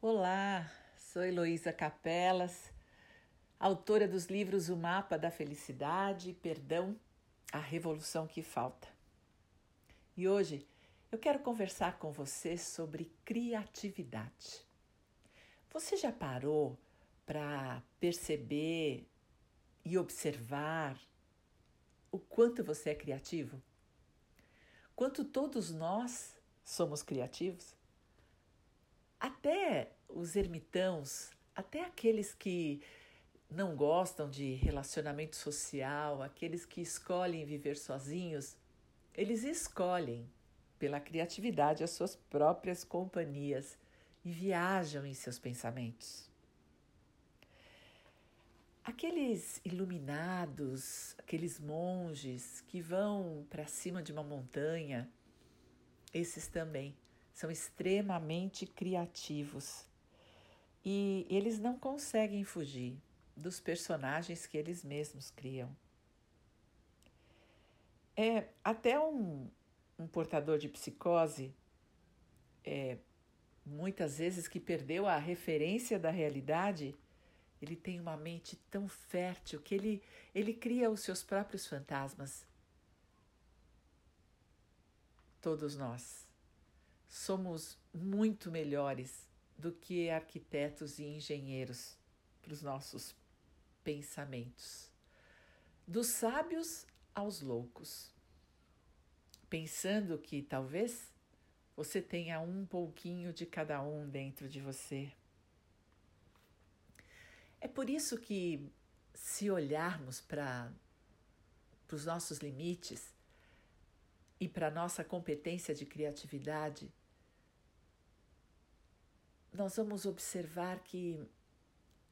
Olá, sou Heloísa Capelas, autora dos livros O Mapa da Felicidade, Perdão, A Revolução que Falta. E hoje eu quero conversar com você sobre criatividade. Você já parou para perceber e observar o quanto você é criativo? Quanto todos nós somos criativos? Até os ermitãos, até aqueles que não gostam de relacionamento social, aqueles que escolhem viver sozinhos, eles escolhem pela criatividade as suas próprias companhias e viajam em seus pensamentos. Aqueles iluminados, aqueles monges que vão para cima de uma montanha, esses também são extremamente criativos e eles não conseguem fugir dos personagens que eles mesmos criam. É até um, um portador de psicose, é, muitas vezes que perdeu a referência da realidade, ele tem uma mente tão fértil que ele, ele cria os seus próprios fantasmas. Todos nós somos muito melhores do que arquitetos e engenheiros para os nossos pensamentos. Dos sábios aos loucos, pensando que talvez você tenha um pouquinho de cada um dentro de você. É por isso que, se olharmos para os nossos limites e para a nossa competência de criatividade, nós vamos observar que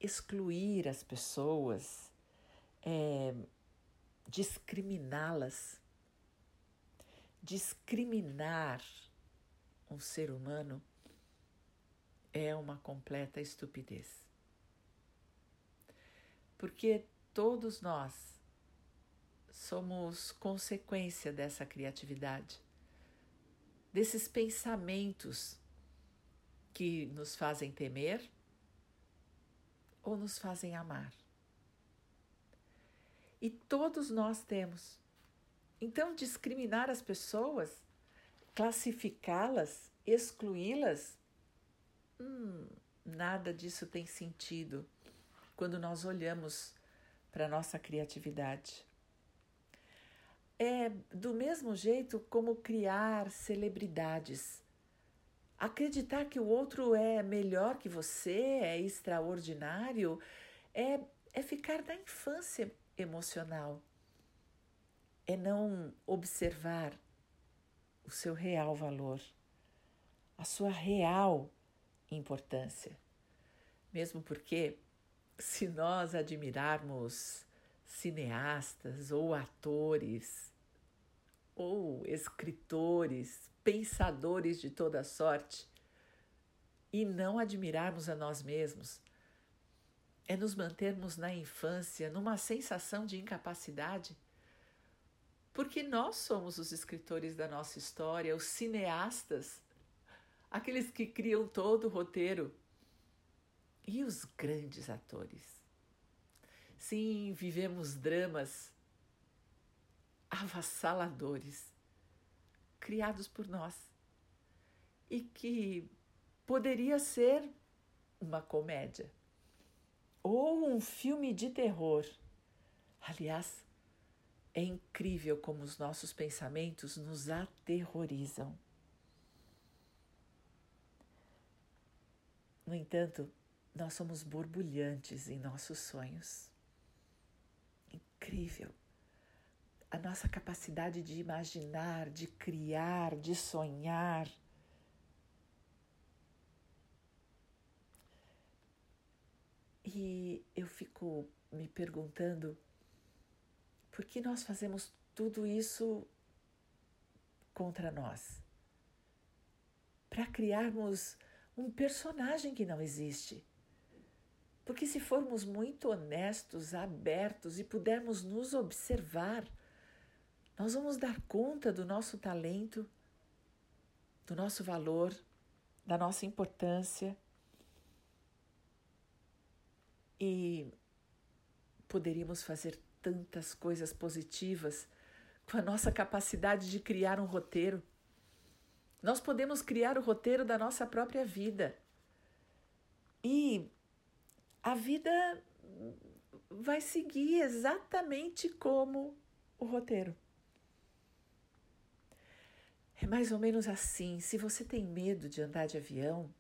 excluir as pessoas, é, discriminá-las, discriminar um ser humano é uma completa estupidez. Porque todos nós somos consequência dessa criatividade, desses pensamentos que nos fazem temer ou nos fazem amar. E todos nós temos. Então, discriminar as pessoas, classificá-las, excluí-las, hum, nada disso tem sentido quando nós olhamos para a nossa criatividade. É do mesmo jeito como criar celebridades Acreditar que o outro é melhor que você, é extraordinário, é, é ficar na infância emocional. É não observar o seu real valor, a sua real importância. Mesmo porque, se nós admirarmos cineastas ou atores, ou escritores, pensadores de toda sorte, e não admirarmos a nós mesmos, é nos mantermos na infância numa sensação de incapacidade, porque nós somos os escritores da nossa história, os cineastas, aqueles que criam todo o roteiro, e os grandes atores. Sim, vivemos dramas avassaladores criados por nós e que poderia ser uma comédia ou um filme de terror. Aliás, é incrível como os nossos pensamentos nos aterrorizam. No entanto, nós somos borbulhantes em nossos sonhos. Incrível a nossa capacidade de imaginar, de criar, de sonhar. E eu fico me perguntando por que nós fazemos tudo isso contra nós? Para criarmos um personagem que não existe. Porque se formos muito honestos, abertos e pudermos nos observar, nós vamos dar conta do nosso talento, do nosso valor, da nossa importância E poderíamos fazer tantas coisas positivas com a nossa capacidade de criar um roteiro. Nós podemos criar o roteiro da nossa própria vida. E a vida vai seguir exatamente como o roteiro. É mais ou menos assim. Se você tem medo de andar de avião,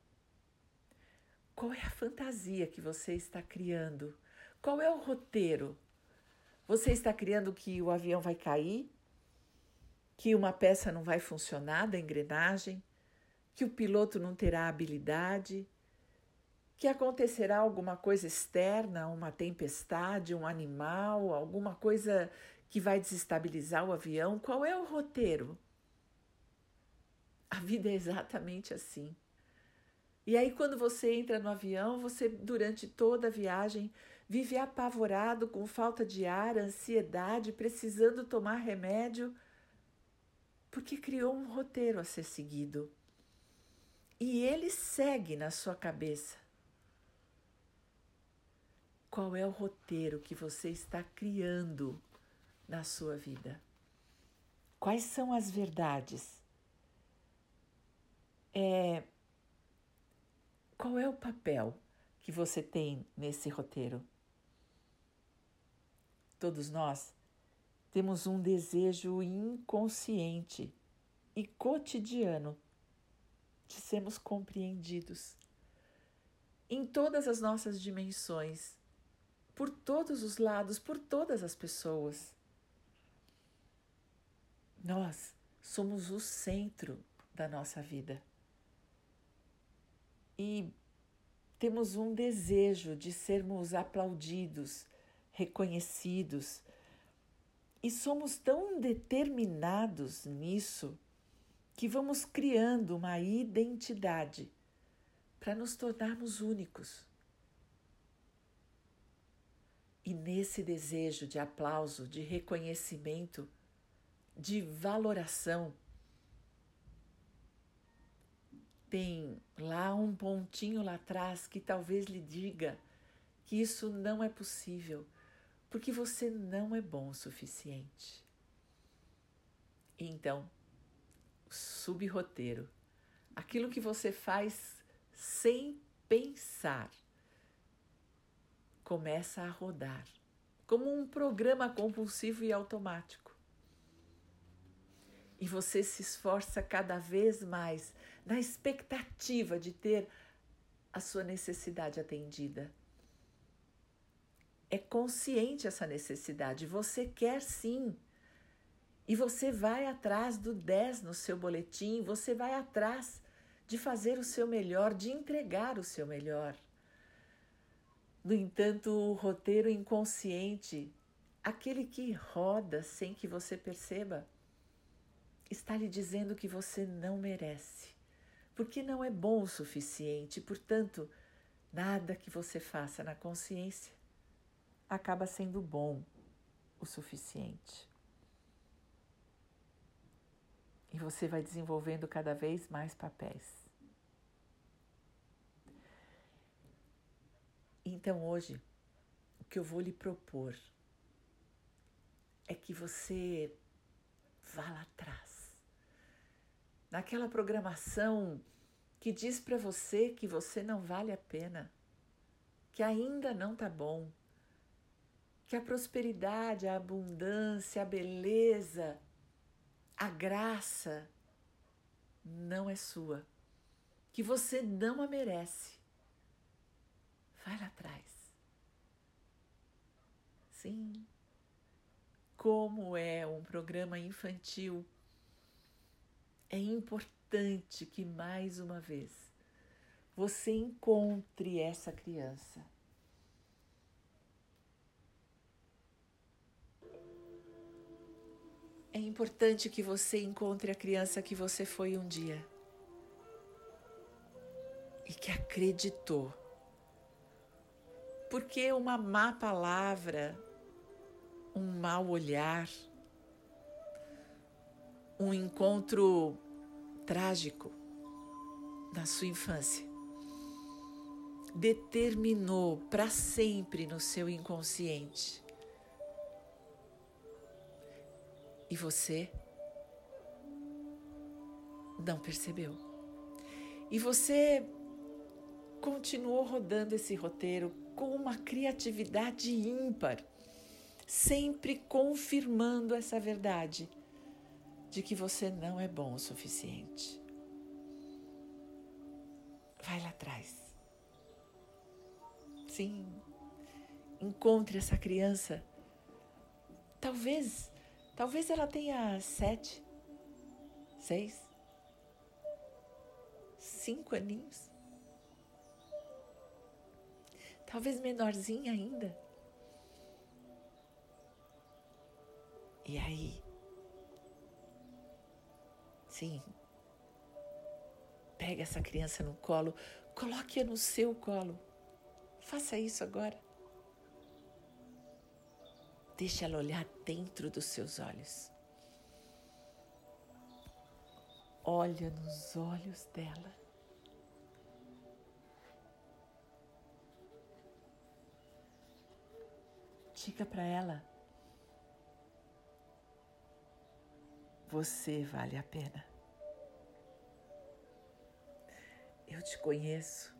qual é a fantasia que você está criando? Qual é o roteiro? Você está criando que o avião vai cair? Que uma peça não vai funcionar da engrenagem? Que o piloto não terá habilidade? Que acontecerá alguma coisa externa, uma tempestade, um animal, alguma coisa que vai desestabilizar o avião? Qual é o roteiro? A vida é exatamente assim. E aí, quando você entra no avião, você, durante toda a viagem, vive apavorado, com falta de ar, ansiedade, precisando tomar remédio, porque criou um roteiro a ser seguido. E ele segue na sua cabeça. Qual é o roteiro que você está criando na sua vida? Quais são as verdades? É, qual é o papel que você tem nesse roteiro? Todos nós temos um desejo inconsciente e cotidiano de sermos compreendidos em todas as nossas dimensões, por todos os lados, por todas as pessoas. Nós somos o centro da nossa vida e temos um desejo de sermos aplaudidos, reconhecidos, e somos tão determinados nisso que vamos criando uma identidade para nos tornarmos únicos. E nesse desejo de aplauso, de reconhecimento, de valoração, tem lá um pontinho lá atrás que talvez lhe diga que isso não é possível, porque você não é bom o suficiente. Então, subrroteiro, aquilo que você faz sem pensar, começa a rodar como um programa compulsivo e automático. E você se esforça cada vez mais na expectativa de ter a sua necessidade atendida. É consciente essa necessidade, você quer sim. E você vai atrás do 10 no seu boletim, você vai atrás de fazer o seu melhor, de entregar o seu melhor. No entanto, o roteiro inconsciente, aquele que roda sem que você perceba, está lhe dizendo que você não merece porque não é bom o suficiente, portanto, nada que você faça na consciência acaba sendo bom o suficiente. E você vai desenvolvendo cada vez mais papéis. Então hoje, o que eu vou lhe propor é que você vá lá atrás naquela programação que diz para você que você não vale a pena, que ainda não tá bom, que a prosperidade, a abundância, a beleza, a graça não é sua, que você não a merece. Vai lá atrás. Sim. Como é um programa infantil é importante que mais uma vez você encontre essa criança. É importante que você encontre a criança que você foi um dia e que acreditou. Porque uma má palavra, um mau olhar, um encontro trágico na sua infância determinou para sempre no seu inconsciente. E você não percebeu. E você continuou rodando esse roteiro com uma criatividade ímpar, sempre confirmando essa verdade de que você não é bom o suficiente. Vai lá atrás. Sim, encontre essa criança. Talvez, talvez ela tenha sete, seis, cinco aninhos. Talvez menorzinha ainda. E aí? Sim. Pega essa criança no colo, coloque-a no seu colo. Faça isso agora. Deixe ela olhar dentro dos seus olhos. Olha nos olhos dela. Diga para ela: Você vale a pena. Eu te conheço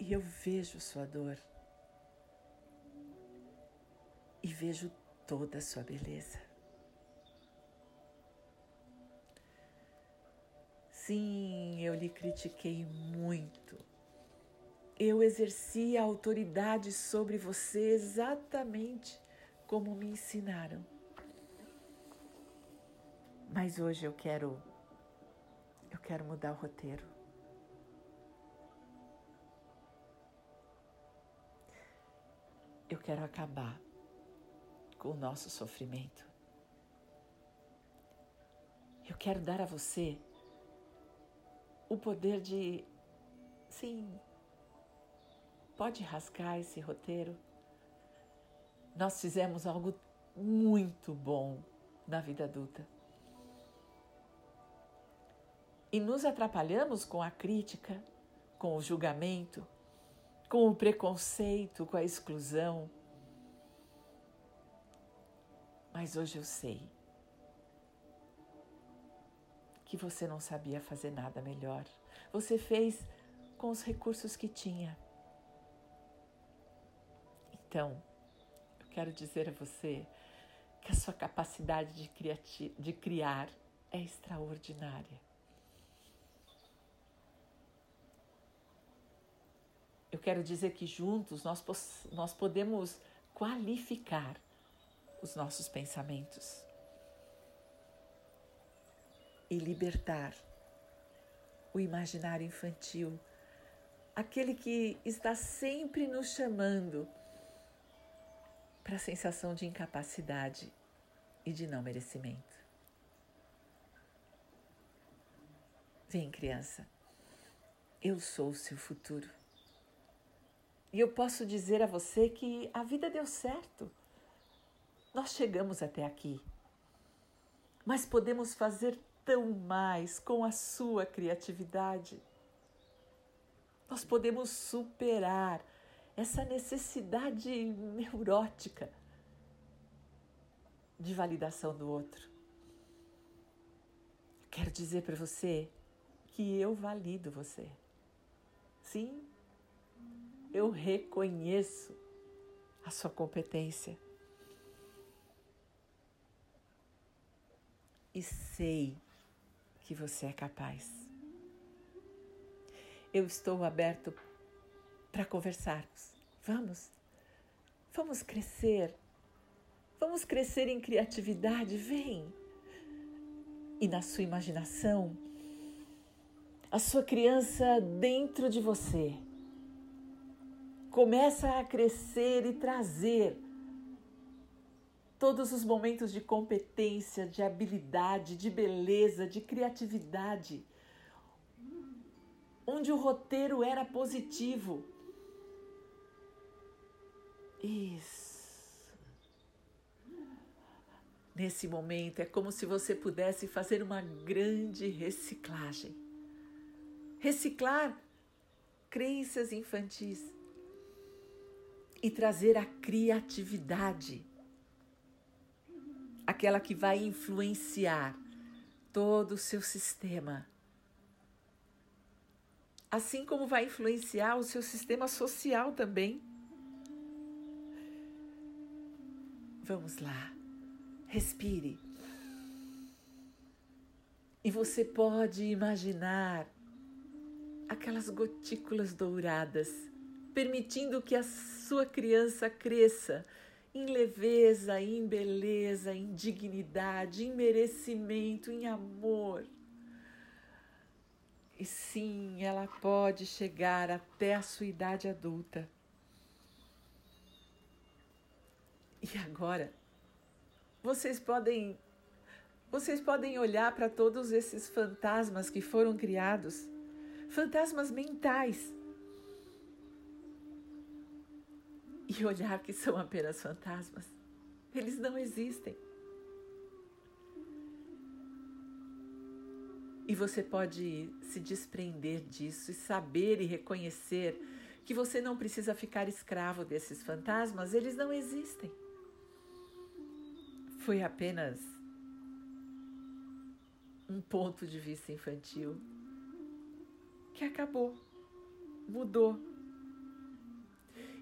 e eu vejo sua dor e vejo toda a sua beleza. Sim, eu lhe critiquei muito. Eu exerci a autoridade sobre você exatamente como me ensinaram. Mas hoje eu quero eu quero mudar o roteiro. Eu quero acabar com o nosso sofrimento. Eu quero dar a você o poder de, sim, pode rasgar esse roteiro. Nós fizemos algo muito bom na vida adulta. E nos atrapalhamos com a crítica, com o julgamento, com o preconceito, com a exclusão. Mas hoje eu sei que você não sabia fazer nada melhor. Você fez com os recursos que tinha. Então, eu quero dizer a você que a sua capacidade de, de criar é extraordinária. Eu quero dizer que juntos nós, nós podemos qualificar os nossos pensamentos e libertar o imaginário infantil, aquele que está sempre nos chamando para a sensação de incapacidade e de não merecimento. Vem, criança, eu sou o seu futuro. E eu posso dizer a você que a vida deu certo. Nós chegamos até aqui. Mas podemos fazer tão mais com a sua criatividade. Nós podemos superar essa necessidade neurótica de validação do outro. Quero dizer para você que eu valido você. Sim, eu reconheço a sua competência. E sei que você é capaz. Eu estou aberto para conversarmos. Vamos? Vamos crescer. Vamos crescer em criatividade. Vem. E na sua imaginação, a sua criança dentro de você começa a crescer e trazer todos os momentos de competência, de habilidade, de beleza, de criatividade, onde o roteiro era positivo. Isso. Nesse momento é como se você pudesse fazer uma grande reciclagem. Reciclar crenças infantis e trazer a criatividade, aquela que vai influenciar todo o seu sistema. Assim como vai influenciar o seu sistema social também. Vamos lá, respire. E você pode imaginar aquelas gotículas douradas, permitindo que a sua criança cresça em leveza, em beleza, em dignidade, em merecimento, em amor. E sim, ela pode chegar até a sua idade adulta. E agora, vocês podem vocês podem olhar para todos esses fantasmas que foram criados, fantasmas mentais, e olhar que são apenas fantasmas. Eles não existem. E você pode se desprender disso e saber e reconhecer que você não precisa ficar escravo desses fantasmas, eles não existem. Foi apenas um ponto de vista infantil que acabou, mudou.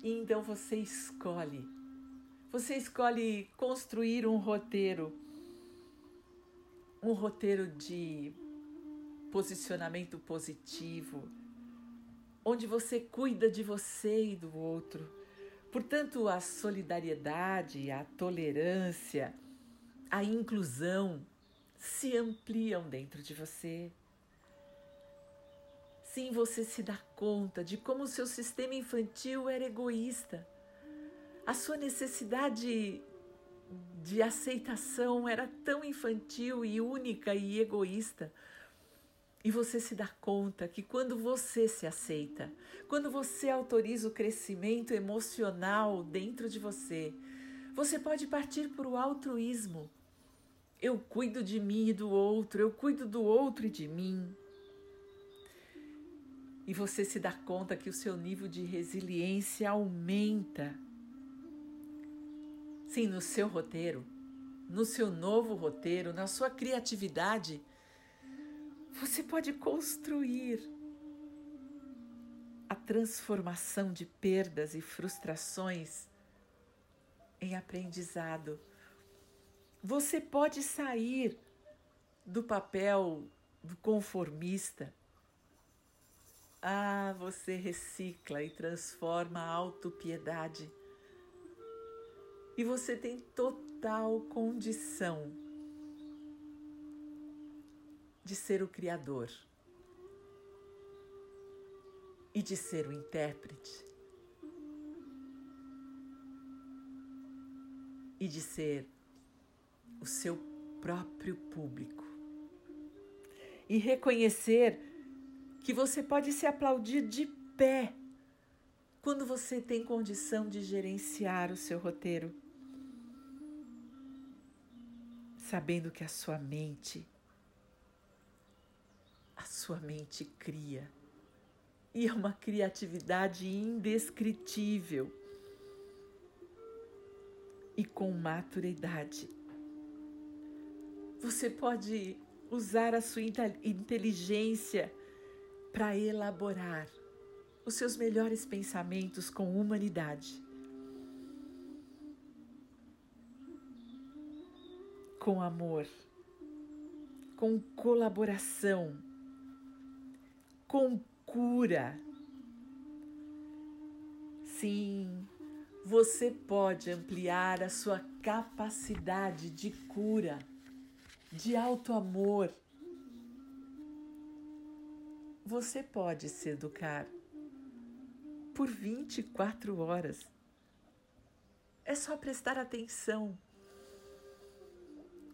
E então você escolhe, você escolhe construir um roteiro, um roteiro de posicionamento positivo, onde você cuida de você e do outro. Portanto, a solidariedade, a tolerância, a inclusão se ampliam dentro de você. Sim, você se dá conta de como o seu sistema infantil era egoísta. A sua necessidade de aceitação era tão infantil e única e egoísta. E você se dá conta que quando você se aceita, quando você autoriza o crescimento emocional dentro de você, você pode partir para o altruísmo, eu cuido de mim e do outro, eu cuido do outro e de mim. E você se dá conta que o seu nível de resiliência aumenta. Sim, no seu roteiro, no seu novo roteiro, na sua criatividade, você pode construir a transformação de perdas e frustrações em aprendizado você pode sair do papel do conformista. Ah, você recicla e transforma a autopiedade. E você tem total condição de ser o Criador e de ser o intérprete e de ser o seu próprio público. E reconhecer que você pode se aplaudir de pé quando você tem condição de gerenciar o seu roteiro, sabendo que a sua mente, a sua mente cria, e é uma criatividade indescritível. E com maturidade. Você pode usar a sua inteligência para elaborar os seus melhores pensamentos com humanidade. Com amor, com colaboração, com cura. Sim, você pode ampliar a sua capacidade de cura de alto amor. Você pode se educar por 24 horas. É só prestar atenção,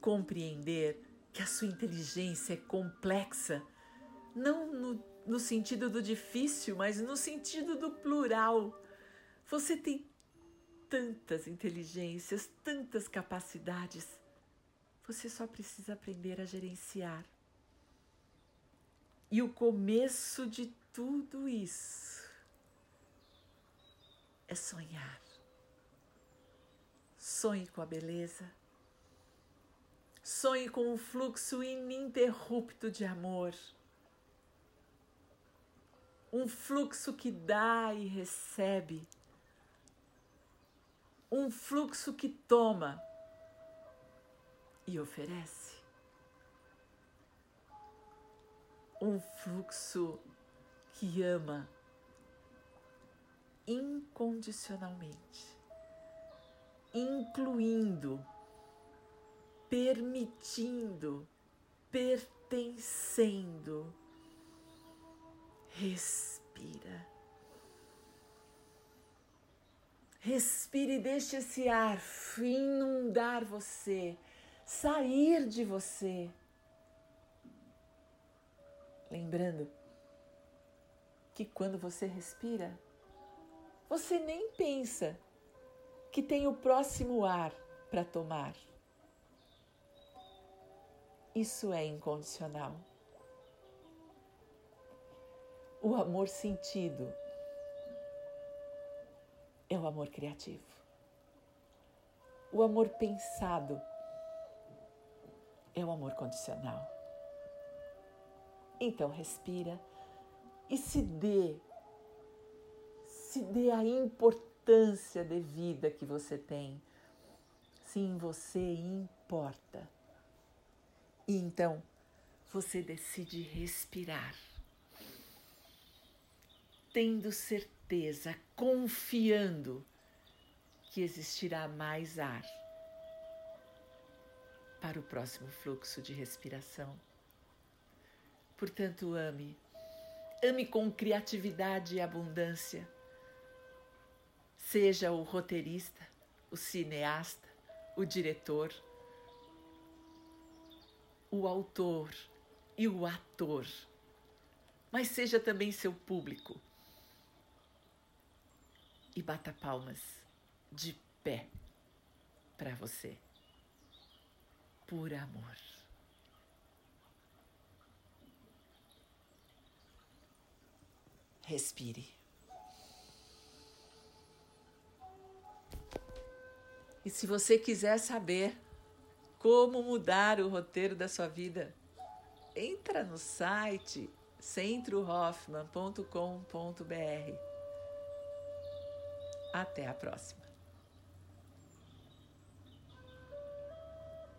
compreender que a sua inteligência é complexa, não no, no sentido do difícil, mas no sentido do plural. Você tem tantas inteligências, tantas capacidades você só precisa aprender a gerenciar. E o começo de tudo isso é sonhar. Sonhe com a beleza. Sonhe com um fluxo ininterrupto de amor. Um fluxo que dá e recebe. Um fluxo que toma e oferece. Um fluxo que ama incondicionalmente, incluindo, permitindo, pertencendo. Respira. Respire e deixe esse ar inundar você, sair de você. Lembrando que quando você respira, você nem pensa que tem o próximo ar para tomar. Isso é incondicional. O amor sentido é o amor criativo. O amor pensado é o amor condicional. Então respira e se dê se dê a importância devida que você tem. Sim, você importa. E então você decide respirar, tendo certeza, confiando que existirá mais ar para o próximo fluxo de respiração. Portanto, ame, ame com criatividade e abundância Seja o roteirista, o cineasta, o diretor, o autor e o ator, mas seja também seu público. E bata palmas de pé para você, por amor. Respire. E se você quiser saber como mudar o roteiro da sua vida, entra no site centrohoffman.com.br. Até a próxima.